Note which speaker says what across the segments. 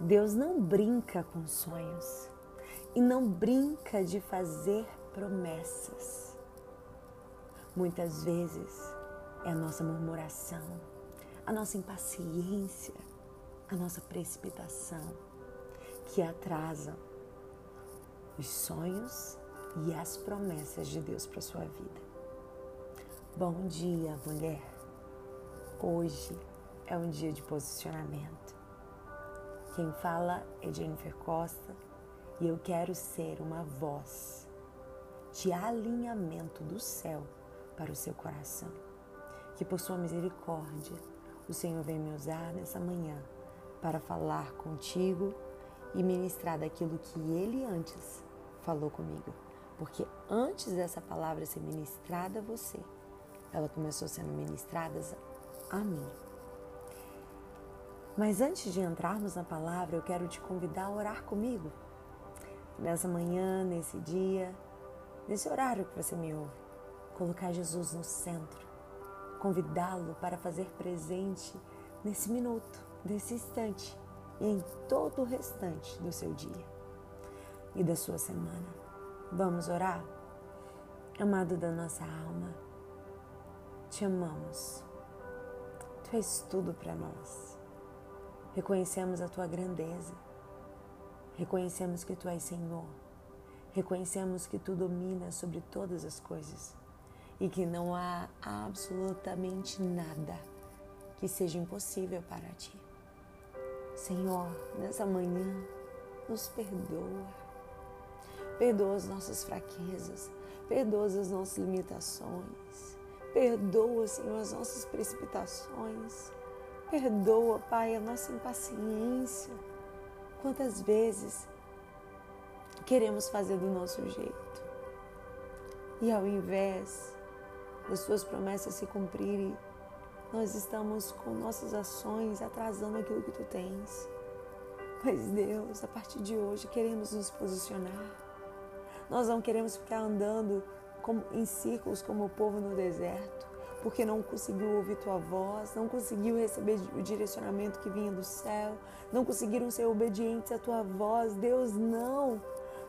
Speaker 1: Deus não brinca com sonhos e não brinca de fazer promessas. Muitas vezes é a nossa murmuração, a nossa impaciência, a nossa precipitação que atrasam os sonhos e as promessas de Deus para sua vida. Bom dia, mulher. Hoje é um dia de posicionamento. Quem fala é Jennifer Costa e eu quero ser uma voz de alinhamento do céu para o seu coração. Que por sua misericórdia o Senhor vem me usar nessa manhã para falar contigo e ministrar daquilo que Ele antes falou comigo. Porque antes dessa palavra ser ministrada a você, ela começou sendo ministrada a mim. Mas antes de entrarmos na palavra, eu quero te convidar a orar comigo. Nessa manhã, nesse dia, nesse horário que você me ouve. Colocar Jesus no centro. Convidá-lo para fazer presente nesse minuto, nesse instante e em todo o restante do seu dia e da sua semana. Vamos orar? Amado da nossa alma, te amamos. Tu és tudo para nós. Reconhecemos a tua grandeza. Reconhecemos que tu és Senhor. Reconhecemos que tu dominas sobre todas as coisas e que não há absolutamente nada que seja impossível para ti. Senhor, nessa manhã, nos perdoa. Perdoa as nossas fraquezas, perdoa as nossas limitações, perdoa, Senhor, as nossas precipitações. Perdoa, Pai, a nossa impaciência. Quantas vezes queremos fazer do nosso jeito e ao invés das Suas promessas se cumprirem, nós estamos com nossas ações atrasando aquilo que Tu tens. Mas Deus, a partir de hoje queremos nos posicionar. Nós não queremos ficar andando como, em círculos como o povo no deserto porque não conseguiu ouvir tua voz, não conseguiu receber o direcionamento que vinha do céu, não conseguiram ser obedientes à tua voz. Deus, não.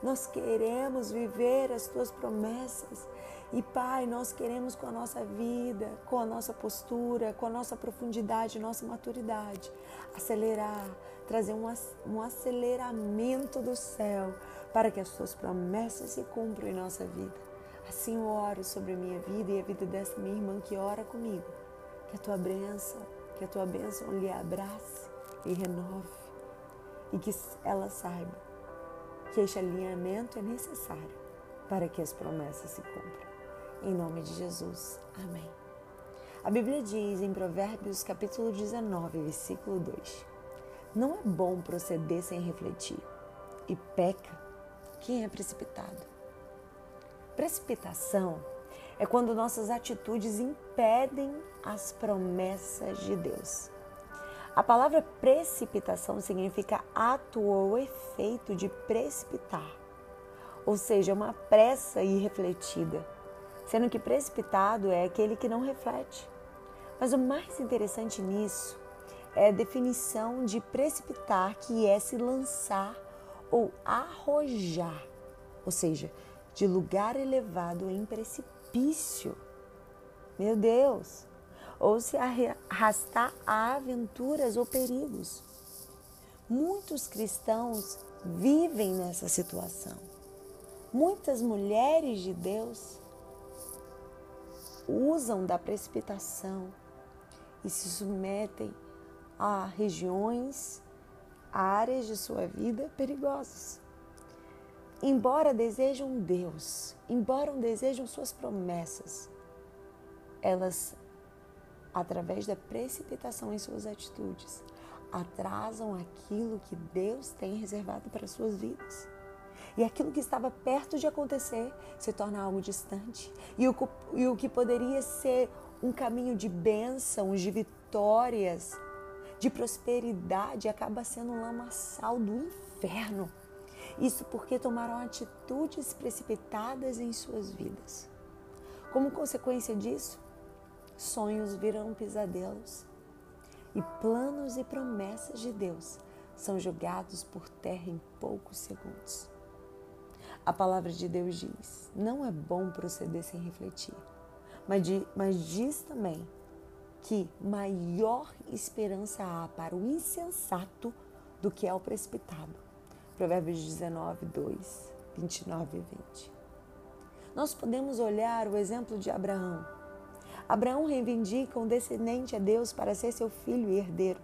Speaker 1: Nós queremos viver as tuas promessas. E Pai, nós queremos com a nossa vida, com a nossa postura, com a nossa profundidade, nossa maturidade, acelerar, trazer um, aceleramento do céu para que as tuas promessas se cumpram em nossa vida. Assim eu oro sobre a minha vida e a vida dessa minha irmã que ora comigo. Que a tua bênção, que a tua bênção lhe abrace e renove. E que ela saiba que este alinhamento é necessário para que as promessas se cumpram. Em nome de Jesus. Amém. A Bíblia diz em Provérbios capítulo 19, versículo 2: Não é bom proceder sem refletir, e peca quem é precipitado. Precipitação é quando nossas atitudes impedem as promessas de Deus. A palavra precipitação significa ato ou efeito de precipitar, ou seja, uma pressa irrefletida, sendo que precipitado é aquele que não reflete. Mas o mais interessante nisso é a definição de precipitar, que é se lançar ou arrojar, ou seja, de lugar elevado em precipício. Meu Deus! Ou se arrastar a aventuras ou perigos. Muitos cristãos vivem nessa situação. Muitas mulheres de Deus usam da precipitação e se submetem a regiões, áreas de sua vida perigosas embora desejam Deus, embora desejam suas promessas, elas, através da precipitação em suas atitudes, atrasam aquilo que Deus tem reservado para suas vidas. E aquilo que estava perto de acontecer se torna algo distante. E o, e o que poderia ser um caminho de bênçãos, de vitórias, de prosperidade, acaba sendo um lamaçal do inferno isso porque tomaram atitudes precipitadas em suas vidas. Como consequência disso, sonhos viram pesadelos e planos e promessas de Deus são jogados por terra em poucos segundos. A palavra de Deus diz: não é bom proceder sem refletir, mas, mas diz também que maior esperança há para o insensato do que ao precipitado. Provérbios 19, 2, 29 e 20. Nós podemos olhar o exemplo de Abraão. Abraão reivindica um descendente a Deus para ser seu filho e herdeiro.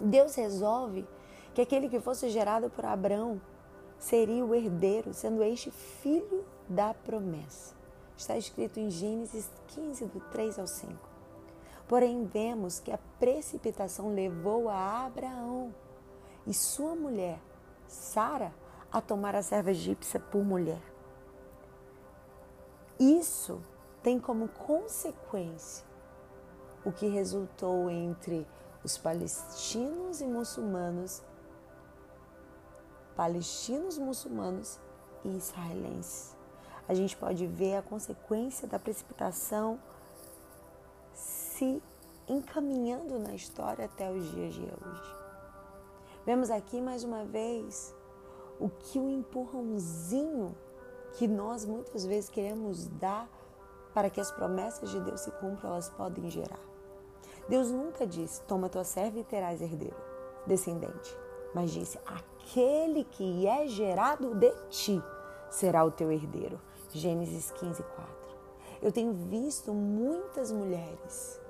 Speaker 1: Deus resolve que aquele que fosse gerado por Abraão seria o herdeiro, sendo este filho da promessa. Está escrito em Gênesis 15, do 3 ao 5. Porém, vemos que a precipitação levou a Abraão e sua mulher, Sara, a tomar a serva egípcia por mulher. Isso tem como consequência o que resultou entre os palestinos e muçulmanos, palestinos muçulmanos e israelenses. A gente pode ver a consequência da precipitação se encaminhando na história até os dias de hoje. Vemos aqui mais uma vez o que o empurrãozinho que nós muitas vezes queremos dar para que as promessas de Deus se cumpram, elas podem gerar. Deus nunca disse: Toma tua serva e terás herdeiro, descendente. Mas disse: Aquele que é gerado de ti será o teu herdeiro. Gênesis 15, 4. Eu tenho visto muitas mulheres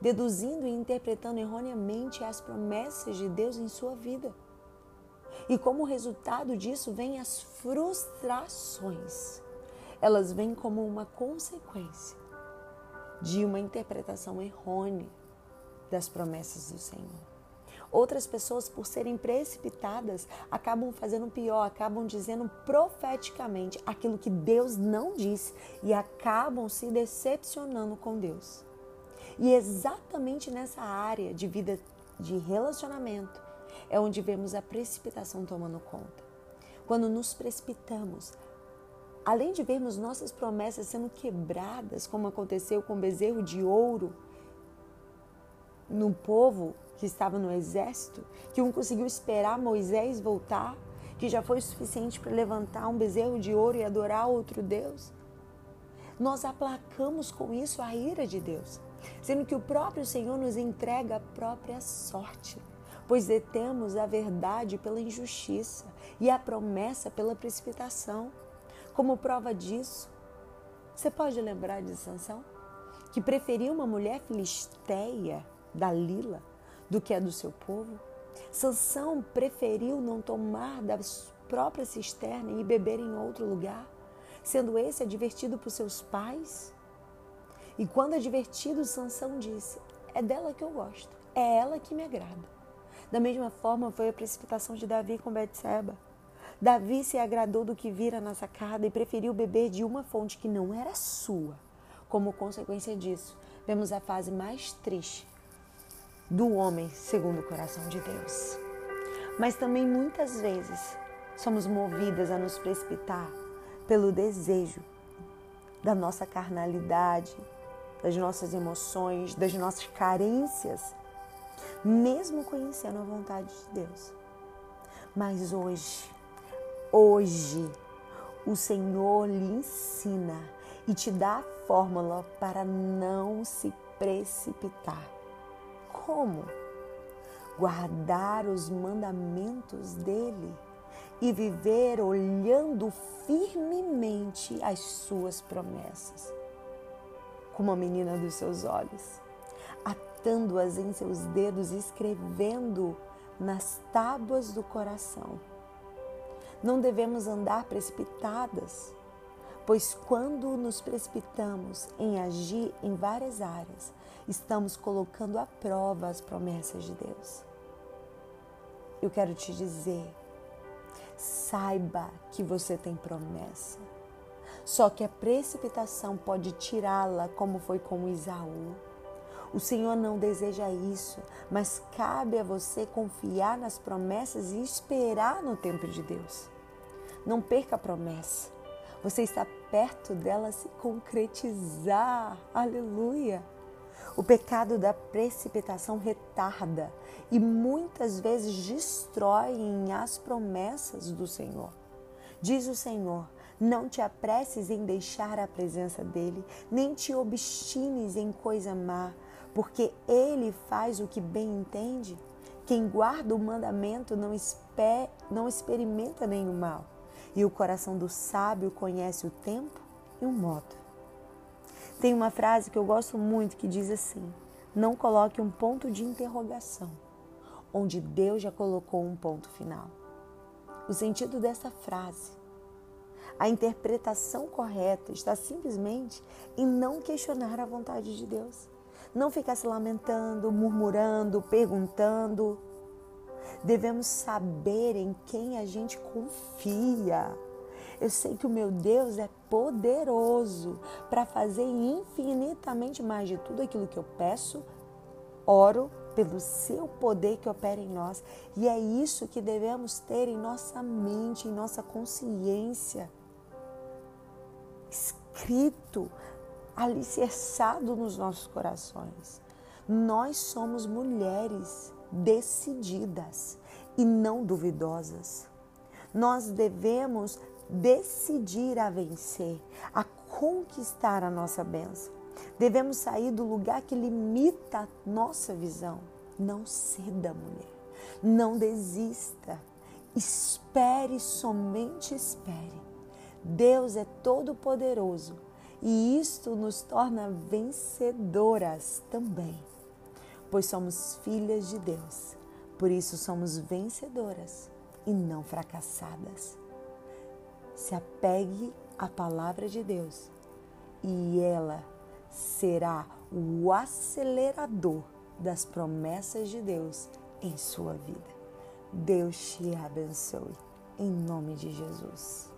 Speaker 1: deduzindo e interpretando erroneamente as promessas de Deus em sua vida. E como resultado disso vêm as frustrações. Elas vêm como uma consequência de uma interpretação errônea das promessas do Senhor. Outras pessoas, por serem precipitadas, acabam fazendo pior, acabam dizendo profeticamente aquilo que Deus não disse e acabam se decepcionando com Deus. E exatamente nessa área de vida de relacionamento é onde vemos a precipitação tomando conta. Quando nos precipitamos, além de vermos nossas promessas sendo quebradas, como aconteceu com o bezerro de ouro no povo que estava no exército, que um conseguiu esperar Moisés voltar, que já foi suficiente para levantar um bezerro de ouro e adorar outro Deus. Nós aplacamos com isso a ira de Deus, sendo que o próprio Senhor nos entrega a própria sorte, pois detemos a verdade pela injustiça e a promessa pela precipitação. Como prova disso, você pode lembrar de Sansão, que preferiu uma mulher filisteia, Dalila, do que a do seu povo? Sansão preferiu não tomar da própria cisterna e beber em outro lugar, sendo esse advertido por seus pais? E quando advertido, Sansão disse: É dela que eu gosto, é ela que me agrada. Da mesma forma foi a precipitação de Davi com Betseba. Davi se agradou do que vira na sacada e preferiu beber de uma fonte que não era sua. Como consequência disso, vemos a fase mais triste do homem segundo o coração de Deus. Mas também muitas vezes somos movidas a nos precipitar pelo desejo da nossa carnalidade, das nossas emoções, das nossas carências, mesmo conhecendo a vontade de Deus. Mas hoje, Hoje, o Senhor lhe ensina e te dá a fórmula para não se precipitar. Como? Guardar os mandamentos dele e viver olhando firmemente as suas promessas, como a menina dos seus olhos, atando-as em seus dedos, escrevendo nas tábuas do coração não devemos andar precipitadas, pois quando nos precipitamos em agir em várias áreas, estamos colocando à prova as promessas de Deus. Eu quero te dizer, saiba que você tem promessa. Só que a precipitação pode tirá-la, como foi com Isaú. O Senhor não deseja isso, mas cabe a você confiar nas promessas e esperar no tempo de Deus. Não perca a promessa. Você está perto dela se concretizar. Aleluia! O pecado da precipitação retarda e muitas vezes destrói as promessas do Senhor. Diz o Senhor: não te apresses em deixar a presença dele, nem te obstines em coisa má, porque ele faz o que bem entende. Quem guarda o mandamento não, esper, não experimenta nenhum mal, e o coração do sábio conhece o tempo e o modo. Tem uma frase que eu gosto muito que diz assim: Não coloque um ponto de interrogação onde Deus já colocou um ponto final. O sentido dessa frase, a interpretação correta está simplesmente em não questionar a vontade de Deus. Não ficar se lamentando, murmurando, perguntando. Devemos saber em quem a gente confia. Eu sei que o meu Deus é poderoso para fazer infinitamente mais de tudo aquilo que eu peço, oro pelo seu poder que opera em nós. E é isso que devemos ter em nossa mente, em nossa consciência. Escrito, alicerçado nos nossos corações. Nós somos mulheres decididas e não duvidosas. Nós devemos decidir a vencer, a conquistar a nossa bênção. Devemos sair do lugar que limita a nossa visão. Não ceda, mulher. Não desista. Espere, somente espere. Deus é todo-poderoso e isto nos torna vencedoras também, pois somos filhas de Deus. Por isso somos vencedoras e não fracassadas se apegue à palavra de Deus e ela será o acelerador das promessas de Deus em sua vida. Deus te abençoe, em nome de Jesus.